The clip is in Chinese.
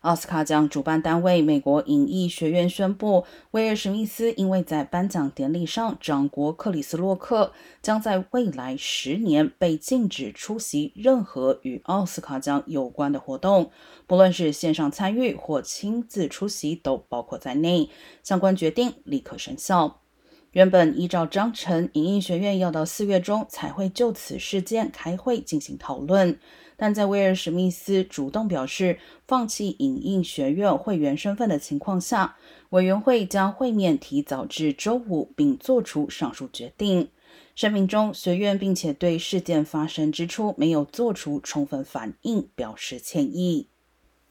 奥斯卡奖主办单位美国影艺学院宣布，威尔史密斯因为在颁奖典礼上掌掴克里斯洛克，将在未来十年被禁止出席任何与奥斯卡奖有关的活动，不论是线上参与或亲自出席都包括在内。相关决定立刻生效。原本依照章程，影印学院要到四月中才会就此事件开会进行讨论。但在威尔史密斯主动表示放弃影印学院会员身份的情况下，委员会将会面提早至周五，并作出上述决定。声明中，学院并且对事件发生之初没有做出充分反应表示歉意。